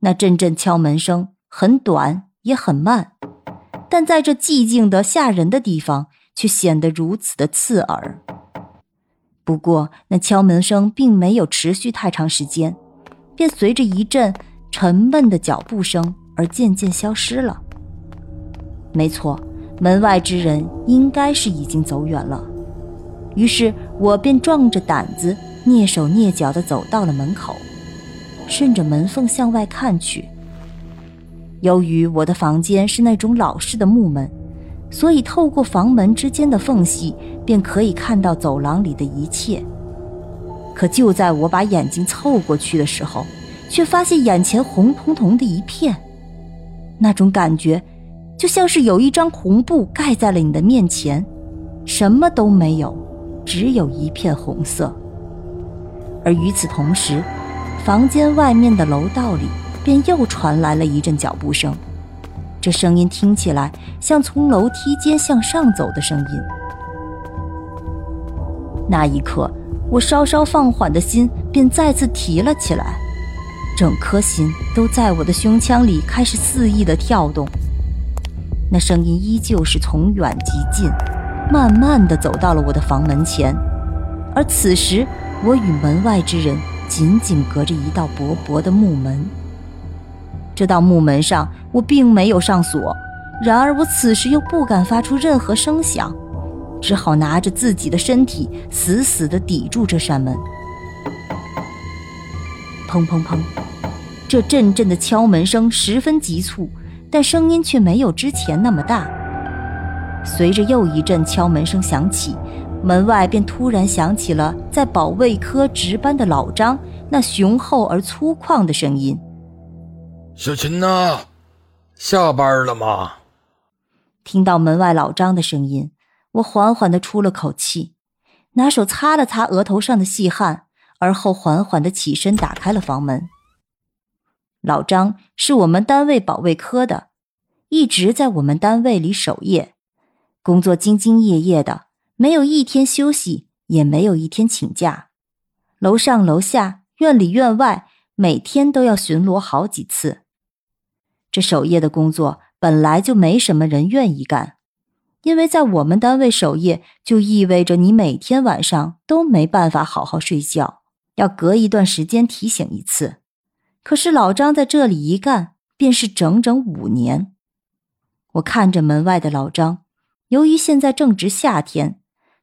那阵阵敲门声很短也很慢，但在这寂静的吓人的地方，却显得如此的刺耳。不过，那敲门声并没有持续太长时间，便随着一阵沉闷的脚步声而渐渐消失了。没错，门外之人应该是已经走远了。于是我便壮着胆子，蹑手蹑脚地走到了门口。顺着门缝向外看去，由于我的房间是那种老式的木门，所以透过房门之间的缝隙，便可以看到走廊里的一切。可就在我把眼睛凑过去的时候，却发现眼前红彤彤的一片，那种感觉，就像是有一张红布盖在了你的面前，什么都没有，只有一片红色。而与此同时，房间外面的楼道里，便又传来了一阵脚步声。这声音听起来像从楼梯间向上走的声音。那一刻，我稍稍放缓的心便再次提了起来，整颗心都在我的胸腔里开始肆意的跳动。那声音依旧是从远及近，慢慢的走到了我的房门前，而此时我与门外之人。紧紧隔着一道薄薄的木门。这道木门上我并没有上锁，然而我此时又不敢发出任何声响，只好拿着自己的身体死死地抵住这扇门。砰砰砰！这阵阵的敲门声十分急促，但声音却没有之前那么大。随着又一阵敲门声响起。门外便突然响起了在保卫科值班的老张那雄厚而粗犷的声音：“小琴呐，下班了吗？”听到门外老张的声音，我缓缓的出了口气，拿手擦了擦额头上的细汗，而后缓缓的起身打开了房门。老张是我们单位保卫科的，一直在我们单位里守夜，工作兢兢业业的。没有一天休息，也没有一天请假。楼上楼下、院里院外，每天都要巡逻好几次。这守夜的工作本来就没什么人愿意干，因为在我们单位守夜就意味着你每天晚上都没办法好好睡觉，要隔一段时间提醒一次。可是老张在这里一干便是整整五年。我看着门外的老张，由于现在正值夏天。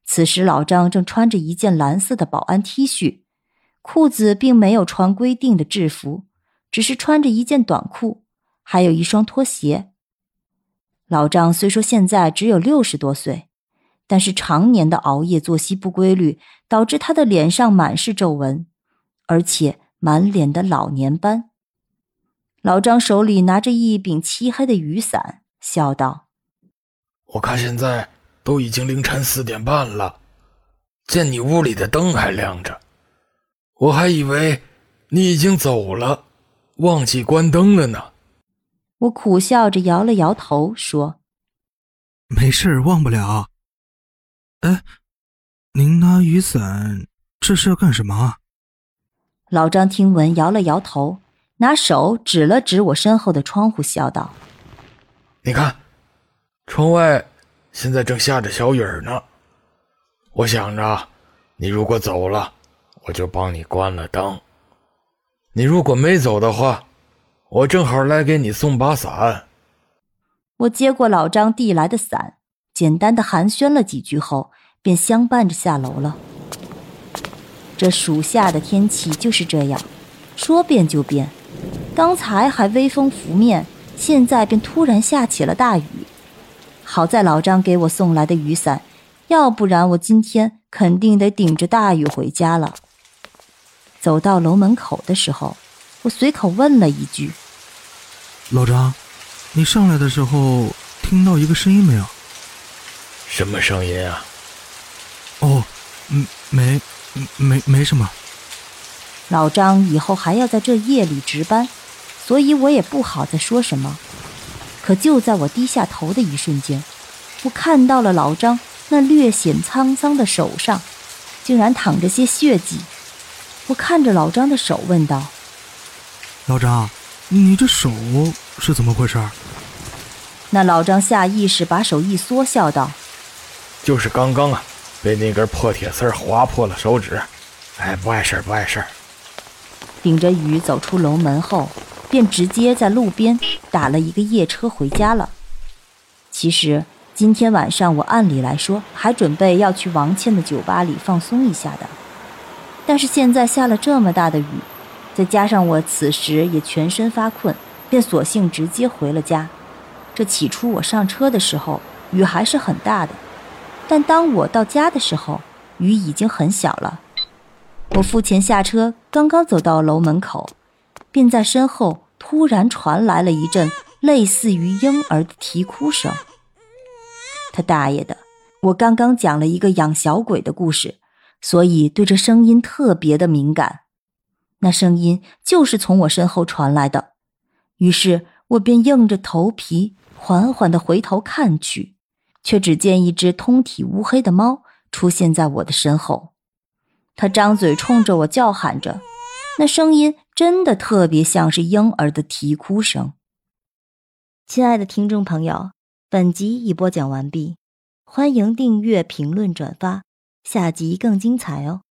此时，老张正穿着一件蓝色的保安 T 恤，裤子并没有穿规定的制服，只是穿着一件短裤，还有一双拖鞋。老张虽说现在只有六十多岁，但是常年的熬夜、作息不规律，导致他的脸上满是皱纹，而且满脸的老年斑。老张手里拿着一柄漆黑的雨伞，笑道：“我看现在。”都已经凌晨四点半了，见你屋里的灯还亮着，我还以为你已经走了，忘记关灯了呢。我苦笑着摇了摇头，说：“没事，忘不了。”哎，您拿雨伞这是要干什么？老张听闻，摇了摇头，拿手指了指我身后的窗户，笑道：“你看，窗外。”现在正下着小雨呢，我想着，你如果走了，我就帮你关了灯。你如果没走的话，我正好来给你送把伞。我接过老张递来的伞，简单的寒暄了几句后，便相伴着下楼了。这暑夏的天气就是这样，说变就变。刚才还微风拂面，现在便突然下起了大雨。好在老张给我送来的雨伞，要不然我今天肯定得顶着大雨回家了。走到楼门口的时候，我随口问了一句：“老张，你上来的时候听到一个声音没有？什么声音啊？哦，嗯，没，没，没什么。老张以后还要在这夜里值班，所以我也不好再说什么。可就在我低下头的一瞬间，我看到了老张那略显沧桑的手上，竟然淌着些血迹。我看着老张的手，问道：“老张，你这手是怎么回事？”那老张下意识把手一缩，笑道：“就是刚刚啊，被那根破铁丝划破了手指。哎，不碍事儿，不碍事儿。”顶着雨走出楼门后，便直接在路边打了一个夜车回家了。其实今天晚上我按理来说还准备要去王倩的酒吧里放松一下的。但是现在下了这么大的雨，再加上我此时也全身发困，便索性直接回了家。这起初我上车的时候，雨还是很大的，但当我到家的时候，雨已经很小了。我付钱下车，刚刚走到楼门口，便在身后突然传来了一阵类似于婴儿的啼哭声。他大爷的！我刚刚讲了一个养小鬼的故事。所以对这声音特别的敏感，那声音就是从我身后传来的。于是我便硬着头皮缓缓地回头看去，却只见一只通体乌黑的猫出现在我的身后。它张嘴冲着我叫喊着，那声音真的特别像是婴儿的啼哭声。亲爱的听众朋友，本集已播讲完毕，欢迎订阅、评论、转发。下集更精彩哦！